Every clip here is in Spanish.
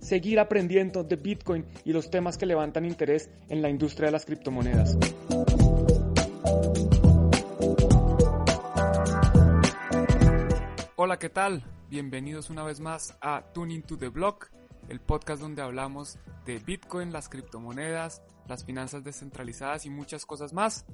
seguir aprendiendo de Bitcoin y los temas que levantan interés en la industria de las criptomonedas. Hola, ¿qué tal? Bienvenidos una vez más a Tuning to the Block, el podcast donde hablamos de Bitcoin, las criptomonedas, las finanzas descentralizadas y muchas cosas más.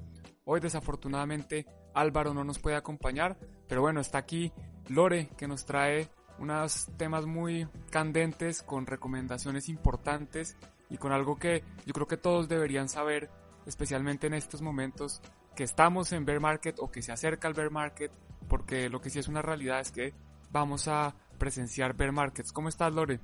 Hoy desafortunadamente Álvaro no nos puede acompañar, pero bueno, está aquí Lore que nos trae unos temas muy candentes con recomendaciones importantes y con algo que yo creo que todos deberían saber, especialmente en estos momentos que estamos en bear market o que se acerca al bear market, porque lo que sí es una realidad es que vamos a presenciar bear markets. ¿Cómo estás, Lore?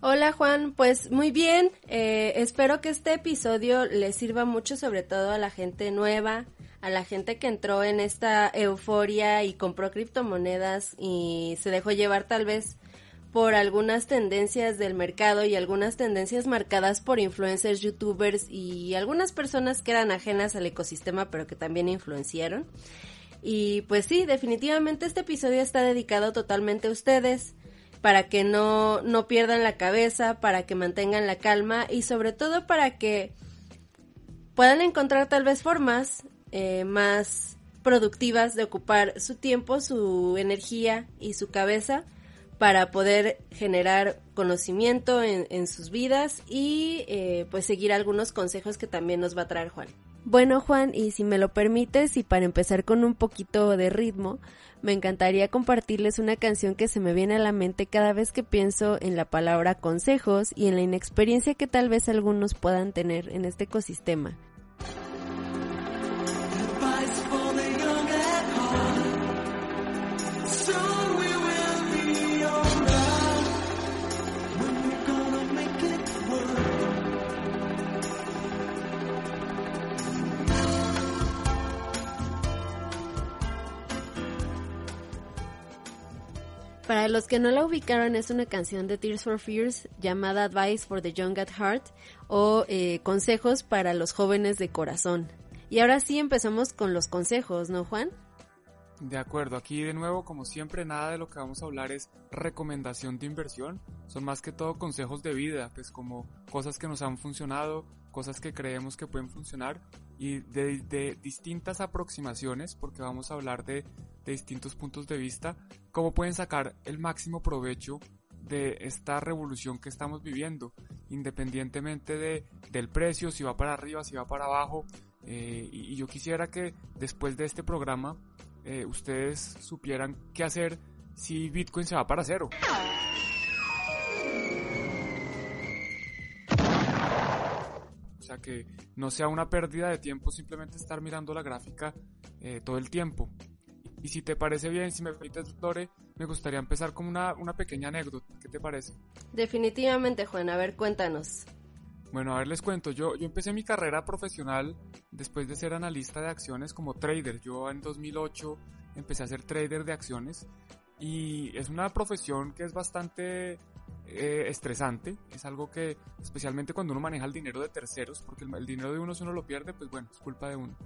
Hola Juan, pues muy bien, eh, espero que este episodio le sirva mucho sobre todo a la gente nueva, a la gente que entró en esta euforia y compró criptomonedas y se dejó llevar tal vez por algunas tendencias del mercado y algunas tendencias marcadas por influencers, youtubers y algunas personas que eran ajenas al ecosistema pero que también influenciaron. Y pues sí, definitivamente este episodio está dedicado totalmente a ustedes para que no, no pierdan la cabeza, para que mantengan la calma y sobre todo para que puedan encontrar tal vez formas eh, más productivas de ocupar su tiempo, su energía y su cabeza para poder generar conocimiento en, sus vidas y eh, pues seguir algunos consejos que también nos va a traer Juan. Bueno Juan, y si me lo permites y para empezar con un poquito de ritmo, me encantaría compartirles una canción que se me viene a la mente cada vez que pienso en la palabra consejos y en la inexperiencia que tal vez algunos puedan tener en este ecosistema. Para los que no la ubicaron, es una canción de Tears for Fears llamada Advice for the Young at Heart o eh, Consejos para los jóvenes de corazón. Y ahora sí empezamos con los consejos, ¿no, Juan? De acuerdo, aquí de nuevo, como siempre, nada de lo que vamos a hablar es recomendación de inversión, son más que todo consejos de vida, pues como cosas que nos han funcionado, cosas que creemos que pueden funcionar y de, distintas aproximaciones, porque vamos a hablar de, distintos puntos de vista, cómo pueden sacar el máximo provecho de esta revolución que estamos viviendo, independientemente de, del precio, si va para arriba, si va para abajo. Eh, y, yo quisiera que después de este programa eh, ustedes supieran qué hacer si Bitcoin se va para cero. O sea, que no sea una pérdida de tiempo simplemente estar mirando la gráfica eh, todo el tiempo. Y si te parece bien, si me permites, Lore, me gustaría empezar con una, una pequeña anécdota. ¿Qué te parece? Definitivamente, Juan. A ver, cuéntanos. Bueno, a ver, les cuento. Yo, yo empecé mi carrera profesional después de ser analista de acciones como trader. Yo en 2008 empecé a ser trader de acciones y es una profesión que es bastante eh, estresante, es algo que especialmente cuando uno maneja el dinero de terceros, porque el, dinero de uno si uno lo pierde, pues bueno, es culpa de uno,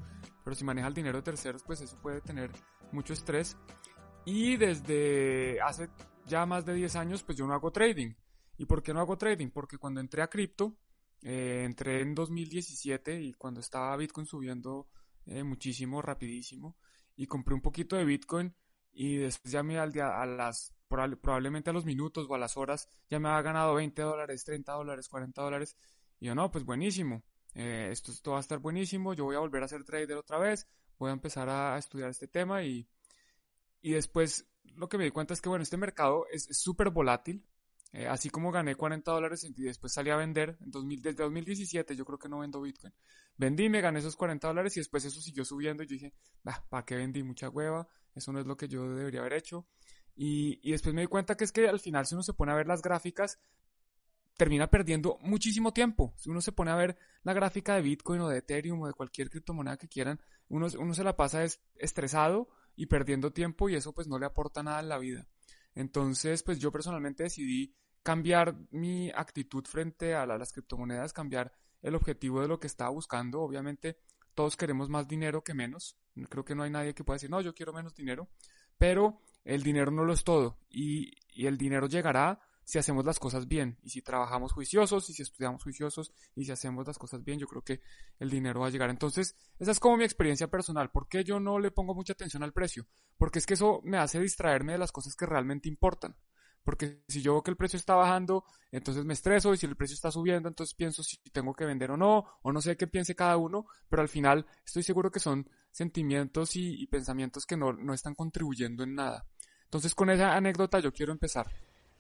pero si maneja el dinero de terceros, pues eso puede tener mucho estrés. Y desde hace ya más de 10 años, pues yo no hago trading. ¿Y por qué no hago trading? Porque cuando entré a cripto, eh, entré en 2017 y cuando estaba Bitcoin subiendo eh, muchísimo, rapidísimo, y compré un poquito de Bitcoin y después ya me al día, a las probablemente a los minutos o a las horas ya me había ganado 20 dólares, 30 dólares, 40 dólares. Y yo, no, pues buenísimo. Eh, esto, esto, va a estar buenísimo. Yo voy a volver a ser trader otra vez. Voy a empezar a, estudiar este tema y, y después lo que me di cuenta es que, bueno, este mercado es súper volátil. Eh, así como gané 40 dólares y después salí a vender, en 2000, desde 2017 yo creo que no vendo Bitcoin. Vendí, me gané esos 40 dólares y después eso siguió subiendo y yo dije, ¿para qué vendí? Mucha hueva, eso no es lo que yo debería haber hecho. Y, después me di cuenta que es que al final si uno se pone a ver las gráficas, termina perdiendo muchísimo tiempo. Si uno se pone a ver la gráfica de Bitcoin o de Ethereum o de cualquier criptomoneda que quieran, uno, uno se la pasa estresado y perdiendo tiempo y eso pues no le aporta nada en la vida. Entonces, pues yo personalmente decidí cambiar mi actitud frente a, las criptomonedas, cambiar el objetivo de lo que estaba buscando. Obviamente, todos queremos más dinero que menos. Creo que no hay nadie que pueda decir, no, yo quiero menos dinero. Pero el dinero no lo es todo. Y, y el dinero llegará si hacemos las cosas bien y si trabajamos juiciosos y si estudiamos juiciosos y si hacemos las cosas bien, yo creo que el dinero va a llegar. Entonces, esa es como mi experiencia personal. ¿Por qué yo no le pongo mucha atención al precio? Porque es que eso me hace distraerme de las cosas que realmente importan. Porque si yo veo que el precio está bajando, entonces me estreso y si el precio está subiendo, entonces pienso si tengo que vender o no, o no sé qué piense cada uno, pero al final estoy seguro que son sentimientos y, pensamientos que no, no están contribuyendo en nada. Entonces con esa anécdota yo quiero empezar.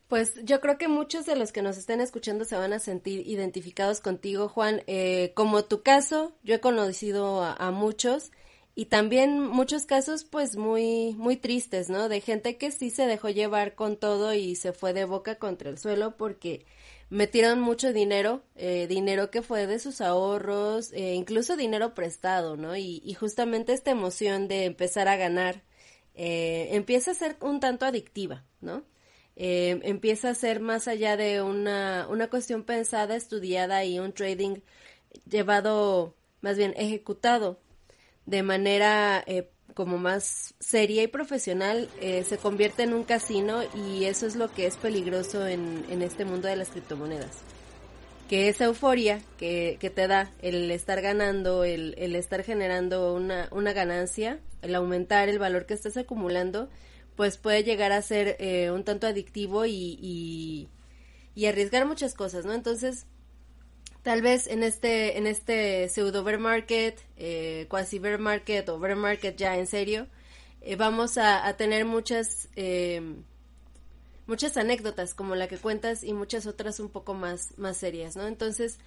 Pues yo creo que muchos de los que nos estén escuchando se van a sentir identificados contigo, Juan. Eh, como tu caso, yo he conocido a, muchos y también muchos casos pues muy muy tristes, ¿no? De gente que sí se dejó llevar con todo y se fue de boca contra el suelo porque metieron mucho dinero, eh, dinero que fue de sus ahorros, eh, incluso dinero prestado, ¿no? Y, y, justamente esta emoción de empezar a ganar empieza a ser un tanto adictiva, ¿no? Eh, empieza a ser más allá de una, una cuestión pensada, estudiada y un trading llevado, más bien ejecutado de manera eh, como más seria y profesional, eh, se convierte en un casino y eso es lo que es peligroso en, en este mundo de las criptomonedas. Que esa euforia que, que te da el estar ganando, el, el estar generando una, una ganancia, el aumentar el valor que estás acumulando, pues puede llegar a ser eh, un tanto adictivo y, y, arriesgar muchas cosas, ¿no? Entonces, tal vez en este, en este pseudo bear market, eh, quasi bear market o bear market ya en serio, eh, vamos a, tener muchas, muchas anécdotas como la que cuentas y muchas otras un poco más, más serias, ¿no? Entonces,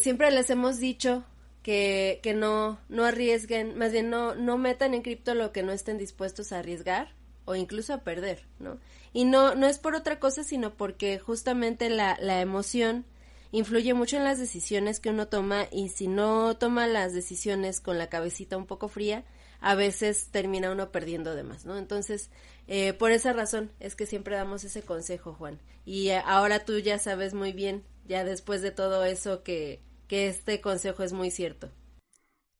siempre les hemos dicho que, que no, no arriesguen, más bien no, no metan en cripto lo que no estén dispuestos a arriesgar o incluso a perder, ¿no? Y no, no es por otra cosa, sino porque justamente la, la emoción influye mucho en las decisiones que uno toma y si no toma las decisiones con la cabecita un poco fría, a veces termina uno perdiendo de más, ¿no? Entonces, eh, por esa razón es que siempre damos ese consejo, Juan. Y eh, ahora tú ya sabes muy bien, ya después de todo eso, que, que este consejo es muy cierto.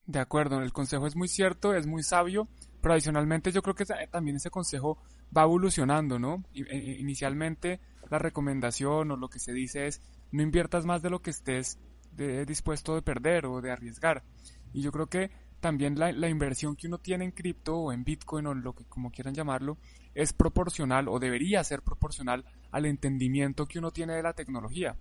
De acuerdo, el consejo es muy cierto, es muy sabio pero yo creo que también ese consejo va evolucionando, ¿no? E, inicialmente la recomendación o lo que se dice es no inviertas más de lo que estés dispuesto de perder o de arriesgar. Y yo creo que también la, la, inversión que uno tiene en cripto o en Bitcoin o lo que como quieran llamarlo es proporcional o debería ser proporcional al entendimiento que uno tiene de la tecnología.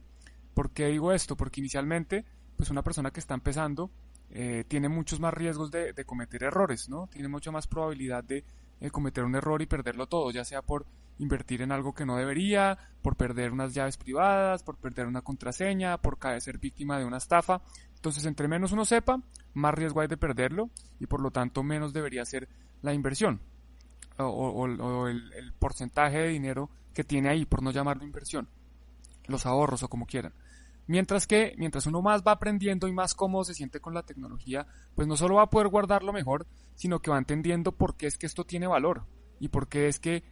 ¿Por qué digo esto? Porque inicialmente, pues una persona que está empezando eh, tiene muchos más riesgos de, cometer errores, ¿no? Tiene mucha más probabilidad de cometer un error y perderlo todo, ya sea por invertir en algo que no debería, por perder unas llaves privadas, por perder una contraseña, por caer ser víctima de una estafa. Entonces, entre menos uno sepa, más riesgo hay de perderlo y por lo tanto menos debería ser la inversión o, el porcentaje de dinero que tiene ahí, por no llamarlo inversión, los ahorros o como quieran. Mientras que, mientras uno más va aprendiendo y más cómodo se siente con la tecnología, pues no solo va a poder guardarlo mejor, sino que va entendiendo por qué es que esto tiene valor y por qué es que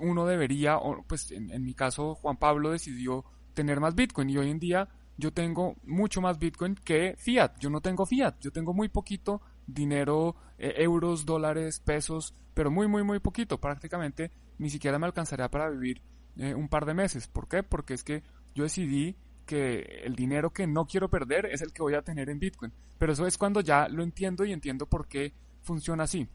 uno debería, pues en, mi caso Juan Pablo decidió tener más Bitcoin y hoy en día yo tengo mucho más Bitcoin que fiat. Yo no tengo fiat, yo tengo muy poquito dinero, eh, euros, dólares, pesos, pero muy, muy, muy poquito. Prácticamente ni siquiera me alcanzaría para vivir eh, un par de meses. ¿Por qué? Porque es que yo decidí que el dinero que no quiero perder es el que voy a tener en Bitcoin. Pero eso es cuando ya lo entiendo y entiendo por qué funciona así.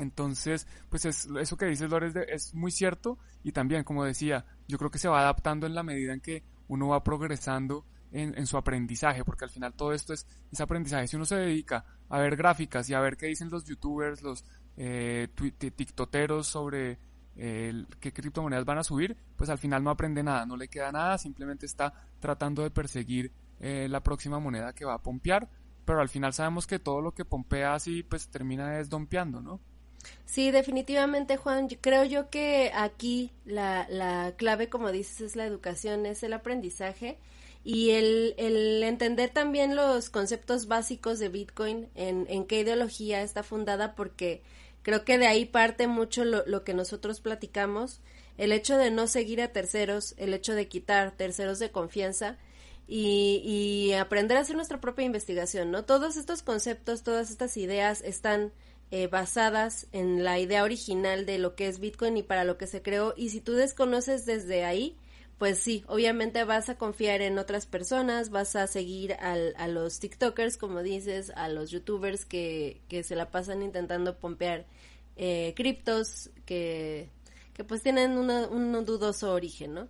Entonces, pues es, eso que dices Lores es muy cierto y también, como decía, yo creo que se va adaptando en la medida en que uno va progresando en, su aprendizaje, porque al final todo esto es, es, aprendizaje. Si uno se dedica a ver gráficas y a ver qué dicen los youtubers, los eh, tiktoteros sobre qué criptomonedas van a subir, pues al final no aprende nada, no le queda nada, simplemente está tratando de perseguir eh, la próxima moneda que va a pompear, pero al final sabemos que todo lo que pompea así pues termina desdompeando, ¿no? Sí, definitivamente, Juan. Creo yo que aquí la, la clave, como dices, es la educación, es el aprendizaje y el, el entender también los conceptos básicos de Bitcoin, en, en qué ideología está fundada, porque creo que de ahí parte mucho lo, que nosotros platicamos, el hecho de no seguir a terceros, el hecho de quitar terceros de confianza y, y aprender a hacer nuestra propia investigación, ¿no? Todos estos conceptos, todas estas ideas están eh, basadas en la idea original de lo que es Bitcoin y para lo que se creó. Y si tú desconoces desde ahí, pues sí, obviamente vas a confiar en otras personas, vas a seguir al, a los TikTokers, como dices, a los YouTubers que, que se la pasan intentando pompear eh, criptos que, que pues tienen un dudoso origen, ¿no?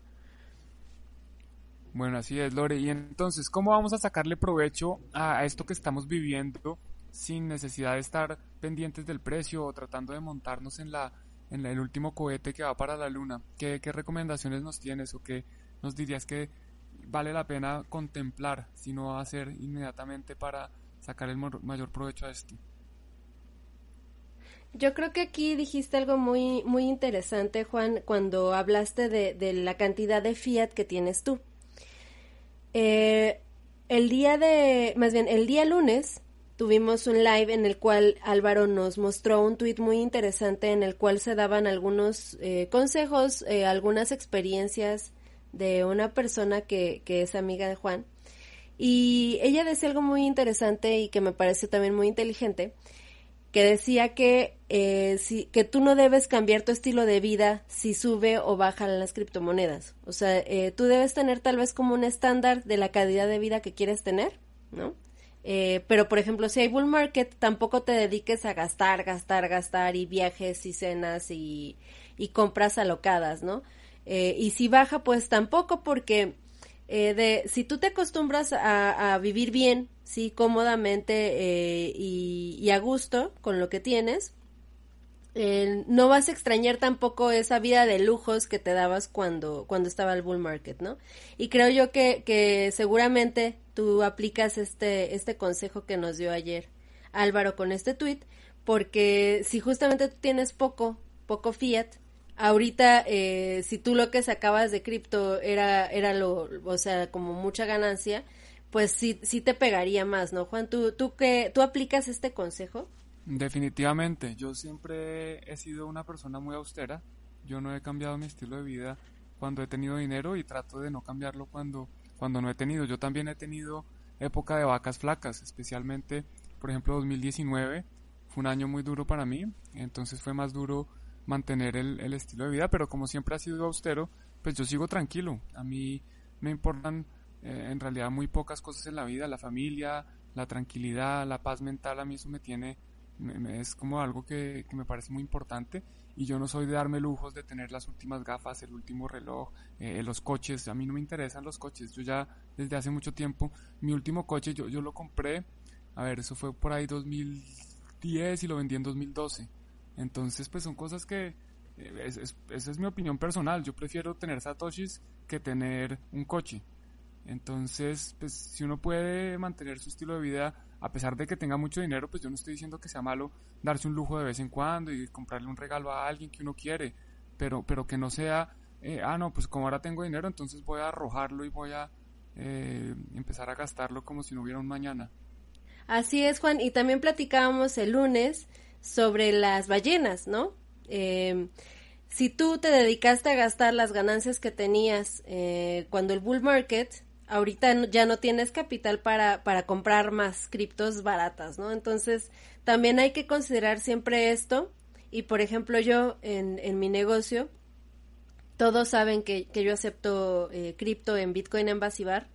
Bueno, así es, Lore. Y entonces, ¿cómo vamos a sacarle provecho a esto que estamos viviendo sin necesidad de estar pendientes del precio o tratando de montarnos en la en el último cohete que va para la luna. ¿Qué, qué recomendaciones nos tienes o qué nos dirías que vale la pena contemplar si no hacer inmediatamente para sacar el mayor provecho a esto? Yo creo que aquí dijiste algo muy, muy interesante, Juan, cuando hablaste de, de la cantidad de fiat que tienes tú. Eh, el día de, más bien, el día lunes tuvimos un live en el cual Álvaro nos mostró un tuit muy interesante en el cual se daban algunos eh, consejos, eh, algunas experiencias de una persona que, que es amiga de Juan. Y ella decía algo muy interesante y que me pareció también muy inteligente, que decía que, eh, si, que tú no debes cambiar tu estilo de vida si sube o baja las criptomonedas. O sea, eh, tú debes tener tal vez como un estándar de la calidad de vida que quieres tener, ¿no? Eh, pero, por ejemplo, si hay bull market, tampoco te dediques a gastar, gastar, gastar y viajes y cenas y, y compras alocadas, ¿no? Eh, y si baja, pues tampoco porque eh, de, si tú te acostumbras a, a vivir bien, sí, cómodamente eh, y, y, a gusto con lo que tienes, eh, no vas a extrañar tampoco esa vida de lujos que te dabas cuando, cuando estaba el bull market, ¿no? Y creo yo que, que seguramente tú aplicas este, este consejo que nos dio ayer Álvaro con este tweet, porque si justamente tú tienes poco, poco fiat, ahorita eh, si tú lo que sacabas de cripto era, era lo, o sea, como mucha ganancia, pues sí, sí te pegaría más, ¿no, Juan? ¿Tú, tú, qué, ¿Tú aplicas este consejo? Definitivamente, yo siempre he sido una persona muy austera, yo no he cambiado mi estilo de vida cuando he tenido dinero y trato de no cambiarlo cuando, cuando no he tenido. Yo también he tenido época de vacas flacas, especialmente, por ejemplo, 2019 fue un año muy duro para mí, entonces fue más duro mantener el, el estilo de vida, pero como siempre ha sido austero, pues yo sigo tranquilo. A mí me importan eh, en realidad muy pocas cosas en la vida, la familia, la tranquilidad, la paz mental, a mí eso me tiene es como algo que, me parece muy importante y yo no soy de darme lujos de tener las últimas gafas, el último reloj, eh, los coches, a mí no me interesan los coches, yo ya desde hace mucho tiempo, mi último coche yo, yo lo compré, a ver, eso fue por ahí 2010 y lo vendí en 2012, entonces pues son cosas que, eh, esa es mi opinión personal, yo prefiero tener satoshis que tener un coche, entonces pues si uno puede mantener su estilo de vida a pesar de que tenga mucho dinero, pues yo no estoy diciendo que sea malo darse un lujo de vez en cuando y comprarle un regalo a alguien que uno quiere, pero, pero que no sea, eh, ah, no, pues como ahora tengo dinero, entonces voy a arrojarlo y voy a eh, empezar a gastarlo como si no hubiera un mañana. Así es, Juan, y también platicábamos el lunes sobre las ballenas, ¿no? Eh, si tú te dedicaste a gastar las ganancias que tenías eh, cuando el bull market ahorita ya no tienes capital para, para comprar más criptos baratas, ¿no? Entonces, también hay que considerar siempre esto. Y, por ejemplo, yo en, en mi negocio, todos saben que, que yo acepto eh, cripto en Bitcoin en Basibar.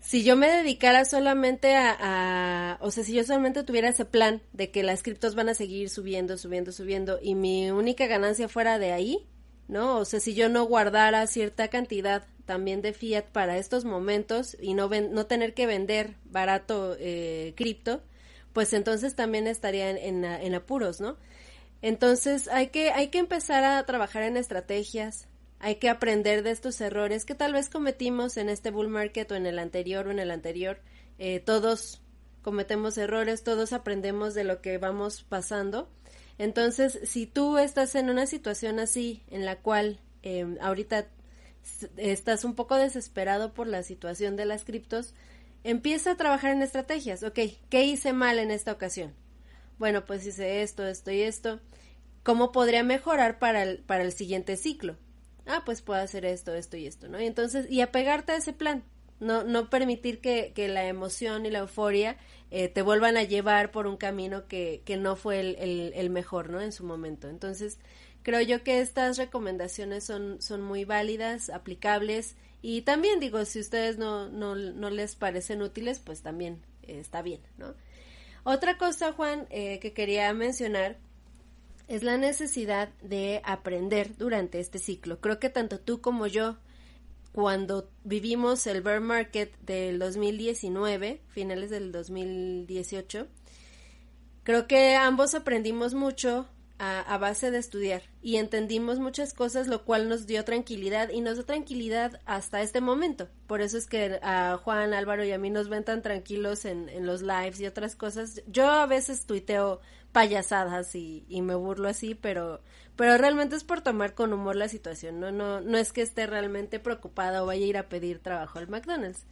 Si yo me dedicara solamente a, a, o sea, si yo solamente tuviera ese plan de que las criptos van a seguir subiendo, subiendo, subiendo y mi única ganancia fuera de ahí, ¿no? O sea, si yo no guardara cierta cantidad también de fiat para estos momentos y no, no tener que vender barato eh, cripto, pues entonces también estaría en, en, apuros, ¿no? Entonces hay que, hay que empezar a trabajar en estrategias, hay que aprender de estos errores que tal vez cometimos en este bull market o en el anterior o en el anterior. Eh, todos cometemos errores, todos aprendemos de lo que vamos pasando. Entonces, si tú estás en una situación así, en la cual eh, ahorita estás un poco desesperado por la situación de las criptos, empieza a trabajar en estrategias. Ok, ¿qué hice mal en esta ocasión? Bueno, pues hice esto, esto y esto. ¿Cómo podría mejorar para el, para el siguiente ciclo? Ah, pues puedo hacer esto, esto y esto, ¿no? Y entonces, y apegarte a ese plan. No, no permitir que, que la emoción y la euforia eh, te vuelvan a llevar por un camino que, que no fue el, el, el mejor, ¿no? En su momento. Entonces, creo yo que estas recomendaciones son, son muy válidas, aplicables y también digo, si ustedes no, no, no les parecen útiles, pues también eh, está bien, ¿no? Otra cosa, Juan, eh, que quería mencionar es la necesidad de aprender durante este ciclo. Creo que tanto tú como yo, cuando vivimos el bear market del 2019, finales del 2018, creo que ambos aprendimos mucho a, base de estudiar y entendimos muchas cosas, lo cual nos dio tranquilidad y nos dio tranquilidad hasta este momento. Por eso es que a Juan, Álvaro y a mí nos ven tan tranquilos en, en los lives y otras cosas. Yo a veces tuiteo payasadas y, y, me burlo así, pero, pero realmente es por tomar con humor la situación, ¿no? No, no es que esté realmente preocupada o vaya a ir a pedir trabajo al McDonald's.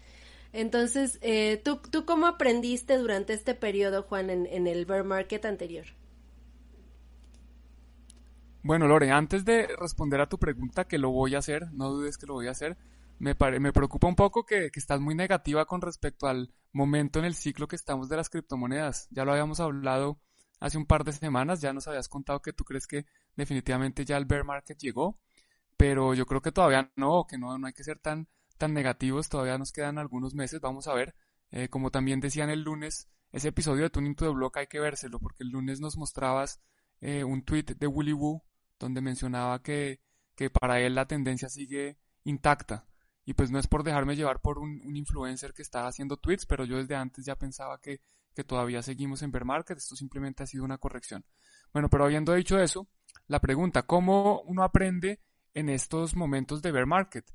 Entonces, eh, ¿tú, ¿tú cómo aprendiste durante este periodo, Juan, en, en el bear market anterior? Bueno, Lore, antes de responder a tu pregunta, que lo voy a hacer, no dudes que lo voy a hacer, me, me preocupa un poco que, que, estás muy negativa con respecto al momento en el ciclo que estamos de las criptomonedas. Ya lo habíamos hablado hace un par de semanas, ya nos habías contado que tú crees que definitivamente ya el bear market llegó, pero yo creo que todavía no, que no, no hay que ser tan, tan negativos, todavía nos quedan algunos meses, vamos a ver. Eh, como también decían el lunes, ese episodio de Tuning to the Block hay que vérselo, porque el lunes nos mostrabas eh, un tweet de Willy Woo donde mencionaba que, que para él la tendencia sigue intacta. Y pues no es por dejarme llevar por un, influencer que está haciendo tweets, pero yo desde antes ya pensaba que, que todavía seguimos en bear market, esto simplemente ha sido una corrección. Bueno, pero habiendo dicho eso, la pregunta, ¿cómo uno aprende en estos momentos de bear market?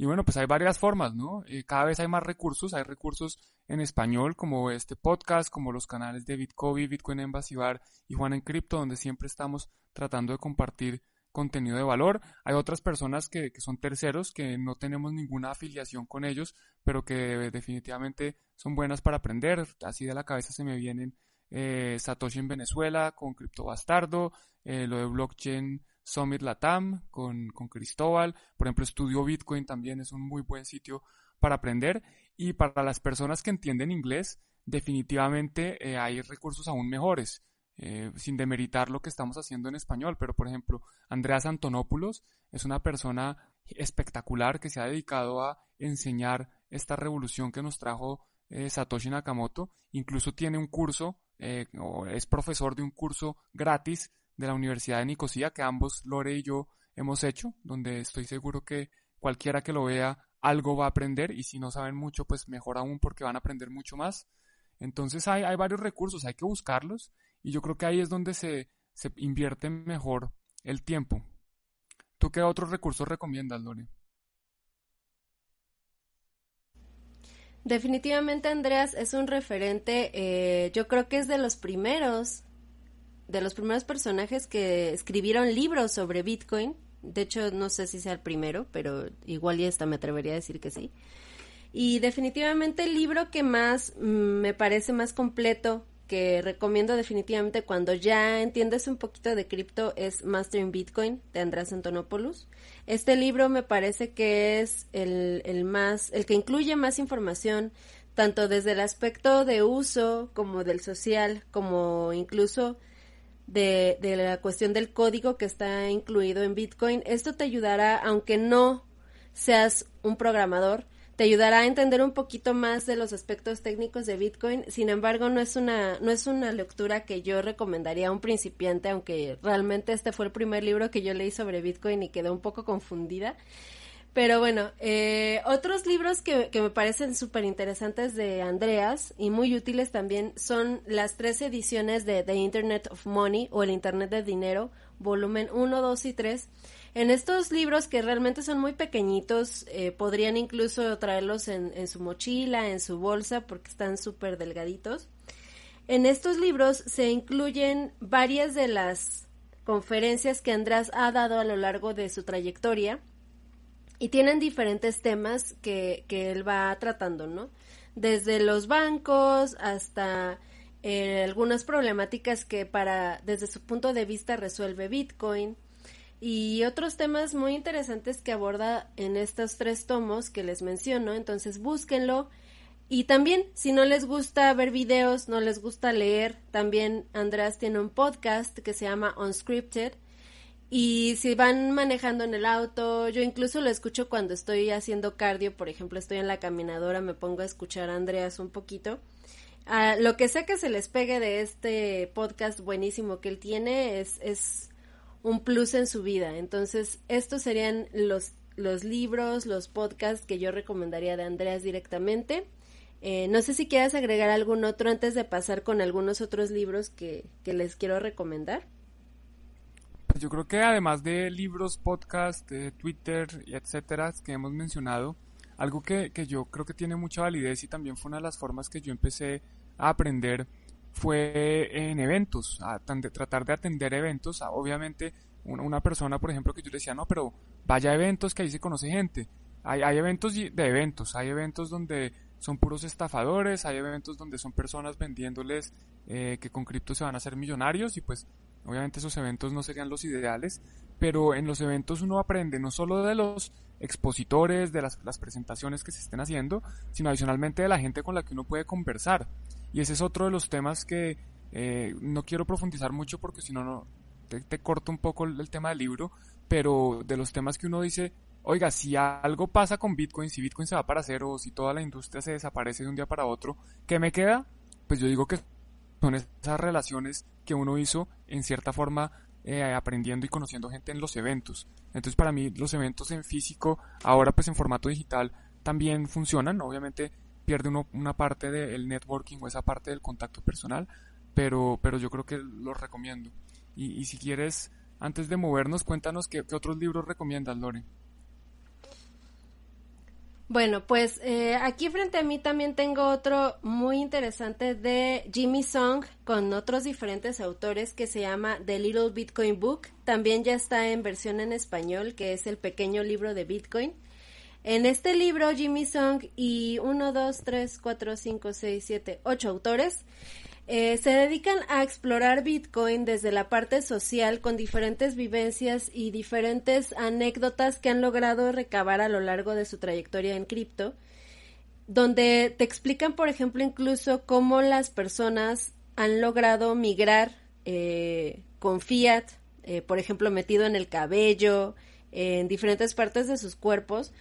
Y bueno, pues hay varias formas, ¿no? Eh, cada vez hay más recursos, hay recursos en español como este podcast, como los canales de Bitcoin, Bitcoin Embassy Bar y Juan en Cripto, donde siempre estamos tratando de compartir contenido de valor. Hay otras personas que, que, son terceros, que no tenemos ninguna afiliación con ellos, pero que definitivamente son buenas para aprender. Así de la cabeza se me vienen eh, Satoshi en Venezuela con Cripto Bastardo, eh, lo de blockchain Summit Latam con, con Cristóbal. Por ejemplo, Estudio Bitcoin también es un muy buen sitio para aprender. Y para las personas que entienden inglés, definitivamente eh, hay recursos aún mejores. Eh, sin demeritar lo que estamos haciendo en español, pero por ejemplo, Andreas Antonopoulos es una persona espectacular que se ha dedicado a enseñar esta revolución que nos trajo eh, Satoshi Nakamoto. Incluso tiene un curso, eh, o es profesor de un curso gratis de la Universidad de Nicosia que ambos, Lore y yo, hemos hecho, donde estoy seguro que cualquiera que lo vea algo va a aprender y si no saben mucho, pues mejor aún porque van a aprender mucho más. Entonces hay, hay varios recursos, hay que buscarlos y yo creo que ahí es donde se, se invierte mejor el tiempo. ¿Tú qué otros recursos recomiendas, Lore? Definitivamente Andreas es un referente, eh, yo creo que es de los primeros de los primeros personajes que escribieron libros sobre Bitcoin. De hecho, no sé si sea el primero, pero igual y me atrevería a decir que sí. Y definitivamente el libro que más mm, me parece más completo, que recomiendo definitivamente cuando ya entiendes un poquito de cripto, es Mastering Bitcoin de Andrés Antonopoulos. Este libro me parece que es el, más, el que incluye más información, tanto desde el aspecto de uso como del social, como incluso de, la cuestión del código que está incluido en Bitcoin. Esto te ayudará, aunque no seas un programador, te ayudará a entender un poquito más de los aspectos técnicos de Bitcoin. Sin embargo, no es una, no es una lectura que yo recomendaría a un principiante, aunque realmente este fue el primer libro que yo leí sobre Bitcoin y quedé un poco confundida. Pero bueno, eh, otros libros que, que me parecen súper interesantes de Andreas y muy útiles también son las tres ediciones de The Internet of Money o el Internet de Dinero, volumen 1, 2 y 3. En estos libros que realmente son muy pequeñitos, eh, podrían incluso traerlos en, su mochila, en su bolsa, porque están súper delgaditos. En estos libros se incluyen varias de las conferencias que András ha dado a lo largo de su trayectoria y tienen diferentes temas que, que él va tratando, ¿no? Desde los bancos hasta eh, algunas problemáticas que para desde su punto de vista resuelve Bitcoin y otros temas muy interesantes que aborda en estos tres tomos que les menciono, entonces búsquenlo. Y también, si no les gusta ver videos, no les gusta leer, también András tiene un podcast que se llama Unscripted. Y si van manejando en el auto, yo incluso lo escucho cuando estoy haciendo cardio, por ejemplo, estoy en la caminadora, me pongo a escuchar a Andreas un poquito. Ah, lo que sé que se les pegue de este podcast buenísimo que él tiene es, es un plus en su vida. Entonces, estos serían los, los libros, los podcasts que yo recomendaría de Andreas directamente. Eh, no sé si quieras agregar algún otro antes de pasar con algunos otros libros que, que les quiero recomendar. Pues yo creo que además de libros, podcast, Twitter y etcétera que hemos mencionado, algo que, que, yo creo que tiene mucha validez y también fue una de las formas que yo empecé a aprender fue en eventos, a tratar de atender eventos. obviamente, una, persona, por ejemplo, que yo le decía, no, pero vaya a eventos que ahí se conoce gente. Hay, hay eventos de eventos, hay eventos donde son puros estafadores, hay eventos donde son personas vendiéndoles eh, que con cripto se van a hacer millonarios y pues obviamente esos eventos no serían los ideales, pero en los eventos uno aprende no solo de los expositores, de las, las presentaciones que se estén haciendo, sino adicionalmente de la gente con la que uno puede conversar. Y ese es otro de los temas que eh, no quiero profundizar mucho porque si no, te, corto un poco el, tema del libro, pero de los temas que uno dice, oiga, si algo pasa con Bitcoin, si Bitcoin se va para cero, si toda la industria se desaparece de un día para otro, ¿qué me queda? Pues yo digo que son esas relaciones que uno hizo en cierta forma eh, aprendiendo y conociendo gente en los eventos. Entonces para mí los eventos en físico, ahora pues en formato digital, también funcionan. Obviamente pierde uno una parte del networking o esa parte del contacto personal, pero, pero yo creo que los recomiendo. Y, si quieres, antes de movernos, cuéntanos qué, otros libros recomiendas, Lore. Bueno, pues eh, aquí frente a mí también tengo otro muy interesante de Jimmy Song con otros diferentes autores que se llama The Little Bitcoin Book. También ya está en versión en español, que es el pequeño libro de Bitcoin. En este libro, Jimmy Song y 1, 2, 3, 4, 5, 6, 7, 8 autores eh, se dedican a explorar Bitcoin desde la parte social con diferentes vivencias y diferentes anécdotas que han logrado recabar a lo largo de su trayectoria en cripto, donde te explican, por ejemplo, incluso cómo las personas han logrado migrar eh, con fiat, eh, por ejemplo, metido en el cabello, en diferentes partes de sus cuerpos,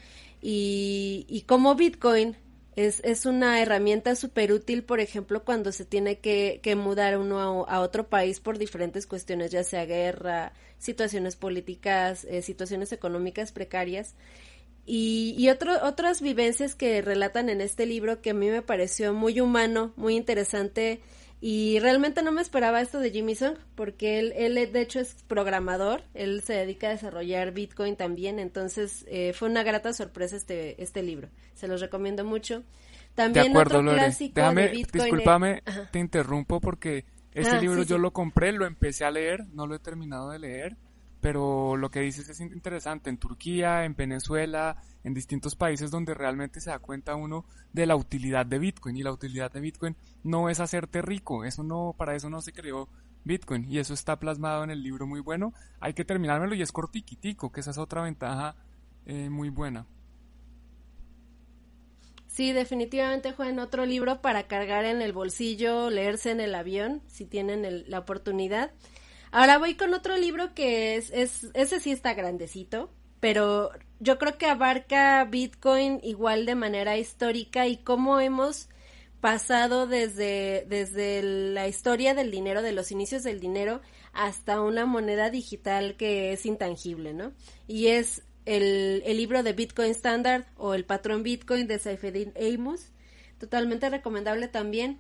y, y cómo Bitcoin es, es una herramienta súper útil, por ejemplo, cuando se tiene que, que mudar uno a, otro país por diferentes cuestiones, ya sea guerra, situaciones políticas, eh, situaciones económicas precarias. Y, y otro, otras vivencias que relatan en este libro que a mí me pareció muy humano, muy interesante y realmente no me esperaba esto de Jimmy Song, porque él, él de hecho es programador, él se dedica a desarrollar Bitcoin también, entonces eh, fue una grata sorpresa este, este libro. Se los recomiendo mucho. También de acuerdo, otro clásico Déjame, de Bitcoin. Discúlpame, te interrumpo porque este ah, libro yo lo compré, lo empecé a leer, no lo he terminado de leer pero lo que dices es interesante. En Turquía, en Venezuela, en distintos países donde realmente se da cuenta uno de la utilidad de Bitcoin y la utilidad de Bitcoin no es hacerte rico, eso no, para eso no se creó Bitcoin y eso está plasmado en el libro muy bueno. Hay que terminármelo y es cortiquitico, que esa es otra ventaja eh, muy buena. Sí, definitivamente Juan, otro libro para cargar en el bolsillo, leerse en el avión, si tienen la oportunidad. Ahora voy con otro libro que es, es, ese sí está grandecito, pero yo creo que abarca Bitcoin igual de manera histórica y cómo hemos pasado desde, desde la historia del dinero, de los inicios del dinero, hasta una moneda digital que es intangible, ¿no? Y es el, el libro de Bitcoin Standard o el patrón Bitcoin de Saifedean Amos, totalmente recomendable también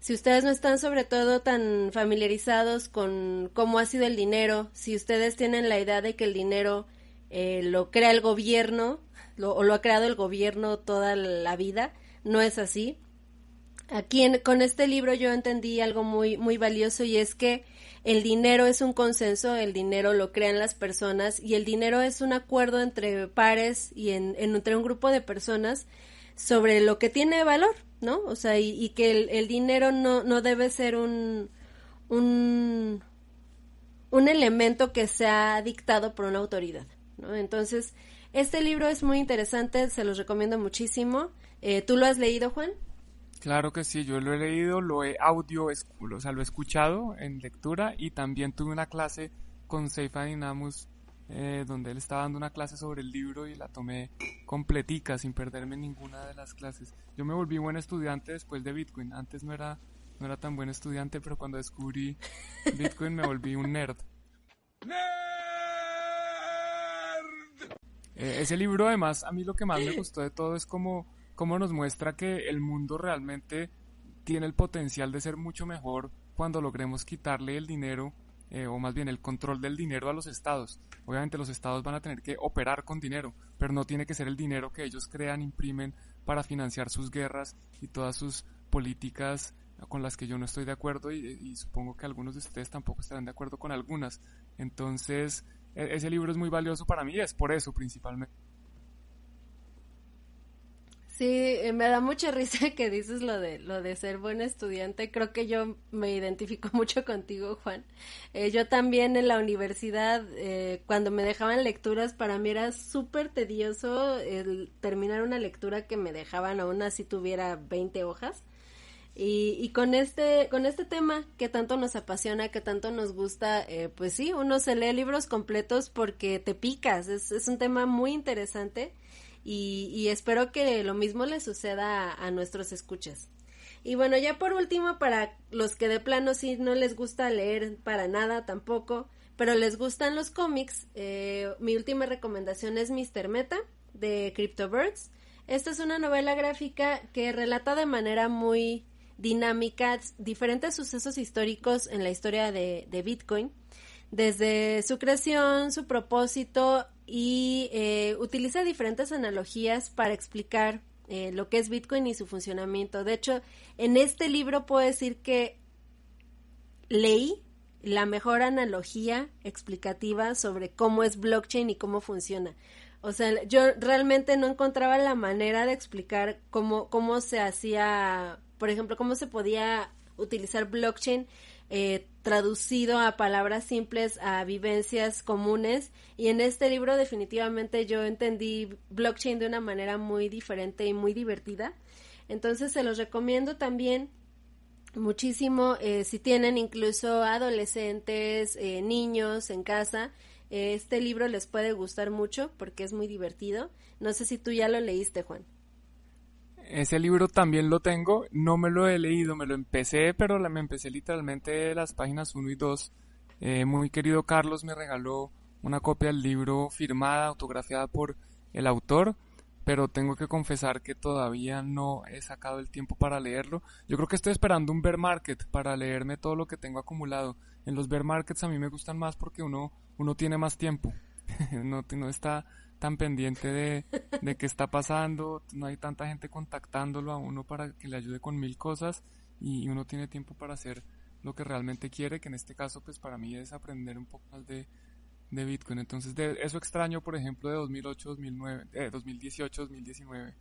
si ustedes no están sobre todo tan familiarizados con cómo ha sido el dinero, si ustedes tienen la idea de que el dinero eh, lo crea el gobierno o lo ha creado el gobierno toda la vida, no es así. aquí con este libro yo entendí algo muy, muy valioso y es que el dinero es un consenso, el dinero lo crean las personas y el dinero es un acuerdo entre pares y en, entre un grupo de personas sobre lo que tiene valor, ¿no? O sea, y, que el, dinero no, no debe ser un, un, un elemento que sea dictado por una autoridad, ¿no? Entonces, este libro es muy interesante, se los recomiendo muchísimo. Eh, ¿Tú lo has leído, Juan? Claro que sí, yo lo he leído, lo he audio, o sea, lo he escuchado en lectura y también tuve una clase con Seifa Dinamus eh, donde él estaba dando una clase sobre el libro y la tomé completica sin perderme ninguna de las clases. Yo me volví buen estudiante después de Bitcoin. Antes no era no era tan buen estudiante, pero cuando descubrí Bitcoin me volví un nerd. Eh, ese libro además a mí lo que más me gustó de todo es como cómo nos muestra que el mundo realmente tiene el potencial de ser mucho mejor cuando logremos quitarle el dinero, eh, o más bien el control del dinero a los estados. Obviamente los estados van a tener que operar con dinero, pero no tiene que ser el dinero que ellos crean, imprimen para financiar sus guerras y todas sus políticas con las que yo no estoy de acuerdo y, y supongo que algunos de ustedes tampoco estarán de acuerdo con algunas. Entonces, e-, ese libro es muy valioso para mí y es por eso principalmente. Sí, eh, me da mucha risa que dices lo de lo de ser buen estudiante. Creo que yo me identifico mucho contigo, Juan. Eh, yo también en la universidad, eh, cuando me dejaban lecturas, para mí era súper tedioso terminar una lectura que me dejaban aún así tuviera 20 hojas. Y, y con este con este tema que tanto nos apasiona, que tanto nos gusta, pues sí, uno se lee libros completos porque te picas. Es, es un tema muy interesante y, espero que lo mismo le suceda a, nuestros escuchas. Y bueno, ya por último, para los que de plano sí no les gusta leer para nada tampoco, pero les gustan los cómics, eh, mi última recomendación es Mr. Meta de CryptoBirds. Esta es una novela gráfica que relata de manera muy dinámica diferentes sucesos históricos en la historia de, de Bitcoin, desde su creación, su propósito y eh, utiliza diferentes analogías para explicar eh, lo que es Bitcoin y su funcionamiento. De hecho, en este libro puedo decir que leí la mejor analogía explicativa sobre cómo es blockchain y cómo funciona. O sea, yo realmente no encontraba la manera de explicar cómo, cómo se hacía, por ejemplo, cómo se podía utilizar blockchain eh, traducido a palabras simples, a vivencias comunes. Y en este libro definitivamente yo entendí blockchain de una manera muy diferente y muy divertida. Entonces se los recomiendo también muchísimo eh, si tienen incluso adolescentes, eh, niños en casa. este libro les puede gustar mucho porque es muy divertido. No sé si tú ya lo leíste, Juan. Ese libro también lo tengo, no me lo he leído, me lo empecé, pero me empecé literalmente las páginas 1 y 2. Eh, muy querido Carlos me regaló una copia del libro firmada, autografiada por el autor, pero tengo que confesar que todavía no he sacado el tiempo para leerlo. Yo creo que estoy esperando un bear market para leerme todo lo que tengo acumulado. En los bear markets a mí me gustan más porque uno, uno tiene más tiempo. no, no está tan pendiente de, de qué está pasando, no hay tanta gente contactándolo a uno para que le ayude con mil cosas y uno tiene tiempo para hacer lo que realmente quiere, que en este caso pues para mí es aprender un poco más de, de Bitcoin. Entonces de eso extraño, por ejemplo, de 2008, 2009, eh, 2018, 2019,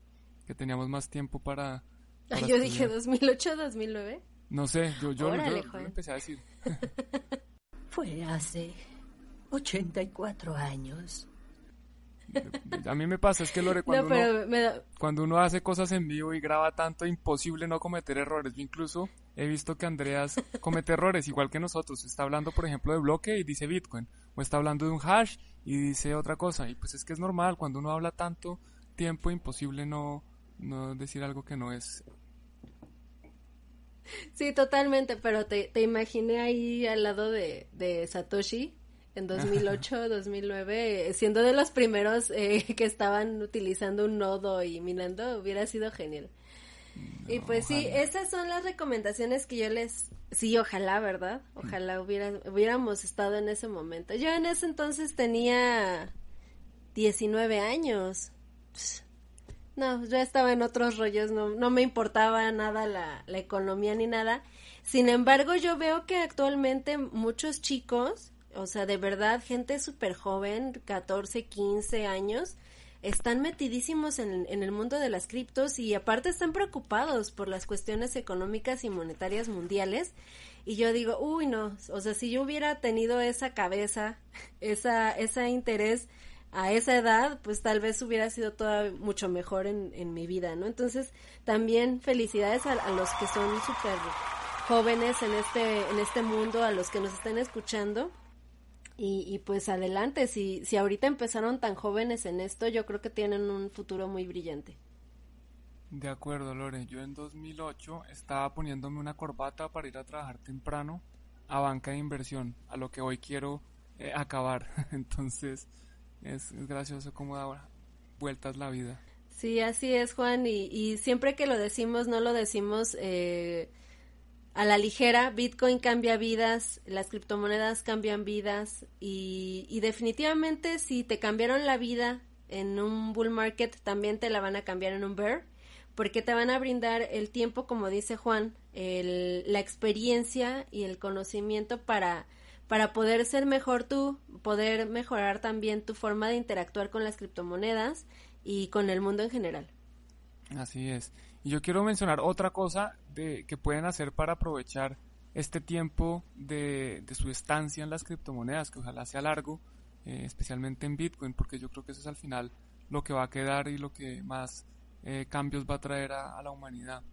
que teníamos más tiempo para... yo dije 2008, 2009. No sé, yo, yo, yo, empecé a decir. Fue hace 84 años. A mí me pasa, es que Lore, cuando, uno, cuando uno hace cosas en vivo y graba tanto, imposible no cometer errores. Yo incluso he visto que Andreas comete errores, igual que nosotros. Está hablando, por ejemplo, de bloque y dice Bitcoin. O está hablando de un hash y dice otra cosa. Y pues es que es normal, cuando uno habla tanto tiempo, imposible no, no decir algo que no es. Sí, totalmente, pero te, te imaginé ahí al lado de, de Satoshi en 2008, 2009, siendo de los primeros eh, que estaban utilizando un nodo y minando, hubiera sido genial. y pues sí, esas son las recomendaciones que yo les... Sí, ojalá, ¿verdad? Ojalá hubiera, hubiéramos estado en ese momento. Yo en ese entonces tenía 19 años. no, yo estaba en otros rollos, no, no me importaba nada la, la economía ni nada. Sin embargo, yo veo que actualmente muchos chicos, o sea, de verdad, gente súper joven, 14, 15 años, están metidísimos en, en, el mundo de las criptos y aparte están preocupados por las cuestiones económicas y monetarias mundiales. Y yo digo, uy, no, o sea, si yo hubiera tenido esa cabeza, esa, ese interés a esa edad, pues tal vez hubiera sido todo mucho mejor en, en mi vida, ¿no? Entonces, también felicidades a, los que son súper jóvenes en este, en este mundo, a los que nos están escuchando. Y, y, pues adelante, si, si ahorita empezaron tan jóvenes en esto, yo creo que tienen un futuro muy brillante. De acuerdo, Lore. Yo en 2008 estaba poniéndome una corbata para ir a trabajar temprano a banca de inversión, a lo que hoy quiero eh, acabar. Entonces, es, es, gracioso cómo da vueltas la vida. Sí, así es, Juan. Y, y siempre que lo decimos, no lo decimos eh, a la ligera, Bitcoin cambia vidas, las criptomonedas cambian vidas y, y, definitivamente si te cambiaron la vida en un bull market, también te la van a cambiar en un bear, porque te van a brindar el tiempo, como dice Juan, el, la experiencia y el conocimiento para, para poder ser mejor tú, poder mejorar también tu forma de interactuar con las criptomonedas y con el mundo en general. Así es. Y yo quiero mencionar otra cosa de, que pueden hacer para aprovechar este tiempo de, de, su estancia en las criptomonedas, que ojalá sea largo, eh, especialmente en Bitcoin, porque yo creo que eso es al final lo que va a quedar y lo que más eh, cambios va a traer a, a, la humanidad.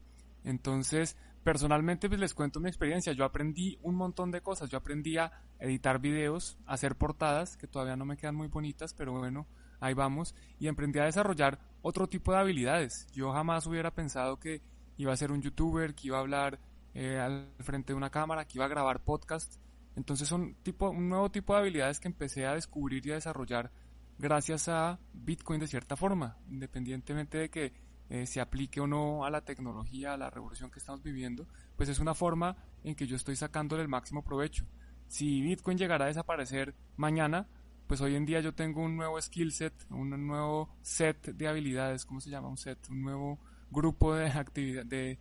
Entonces, personalmente pues les cuento mi experiencia. Yo aprendí un montón de cosas. Yo aprendí a editar videos, a hacer portadas, que todavía no me quedan muy bonitas, pero bueno, ahí vamos, y emprendí a desarrollar otro tipo de habilidades. Yo jamás hubiera pensado que iba a ser un youtuber, que iba a hablar eh, al frente de una cámara, que iba a grabar podcast. Entonces son tipo, un nuevo tipo de habilidades que empecé a descubrir y a desarrollar gracias a Bitcoin de cierta forma, independientemente de que eh, se aplique o no a la tecnología, a la revolución que estamos viviendo, pues es una forma en que yo estoy sacándole el máximo provecho. Si Bitcoin llegara a desaparecer mañana, pues hoy en día yo tengo un nuevo skill set, un nuevo set de habilidades, ¿cómo se llama? Un set, un nuevo grupo de actividad, de,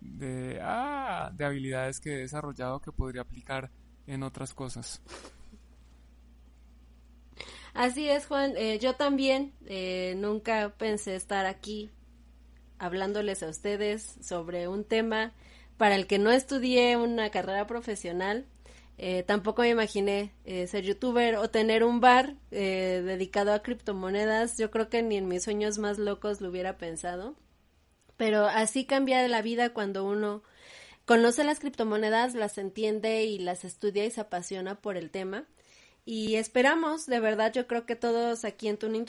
de, ah, de habilidades que he desarrollado que podría aplicar en otras cosas. Así es, Juan. Eh, yo también eh, nunca pensé estar aquí hablándoles a ustedes sobre un tema para el que no estudié una carrera profesional. Eh, tampoco me imaginé eh, ser youtuber o tener un bar eh, dedicado a criptomonedas. Yo creo que ni en mis sueños más locos lo hubiera pensado. Pero así cambia la vida cuando uno conoce las criptomonedas, las entiende y las estudia y se apasiona por el tema. Y esperamos, de verdad, yo creo que todos aquí en Tuning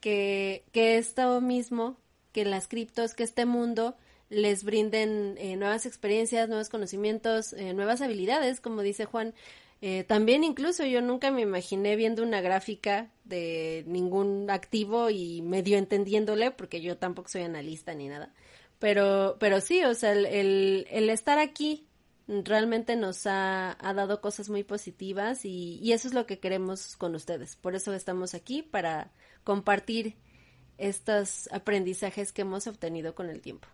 que, que esto mismo, que las criptos, que este mundo les brinden eh, nuevas experiencias, nuevos conocimientos, eh, nuevas habilidades, como dice Juan. Eh, también incluso yo nunca me imaginé viendo una gráfica de ningún activo y medio entendiéndole, porque yo tampoco soy analista ni nada. Pero, pero sí, o sea, el, estar aquí realmente nos ha, ha, dado cosas muy positivas y eso es lo que queremos con ustedes. Por eso estamos aquí, para compartir estos aprendizajes que hemos obtenido con el tiempo.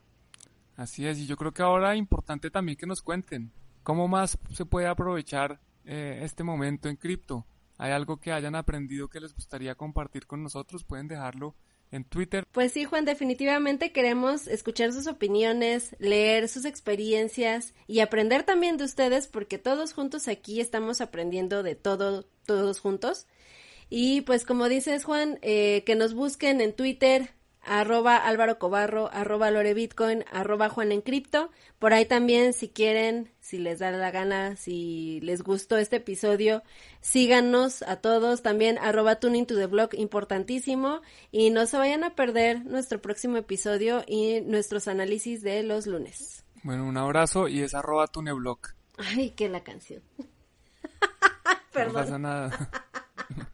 Así es, y yo creo que ahora es importante también que nos cuenten cómo más se puede aprovechar eh, este momento en cripto. ¿Hay algo que hayan aprendido que les gustaría compartir con nosotros? Pueden dejarlo en Twitter. Pues sí, Juan, definitivamente queremos escuchar sus opiniones, leer sus experiencias y aprender también de ustedes porque todos juntos aquí estamos aprendiendo de todo, todos juntos. Y pues como dices, Juan, eh, que nos busquen en Twitter, arroba Álvaro Cobarro, arroba Lore Bitcoin, arroba Juan en Cripto. Por ahí también, si quieren, si les da la gana, si les gustó este episodio, síganos a todos. También arroba Tuning to the Blog, importantísimo. Y no se vayan a perder nuestro próximo episodio y nuestros análisis de los lunes. Bueno, un abrazo y es arroba Tuneblog. Ay, qué la canción. Perdón. No pasa nada.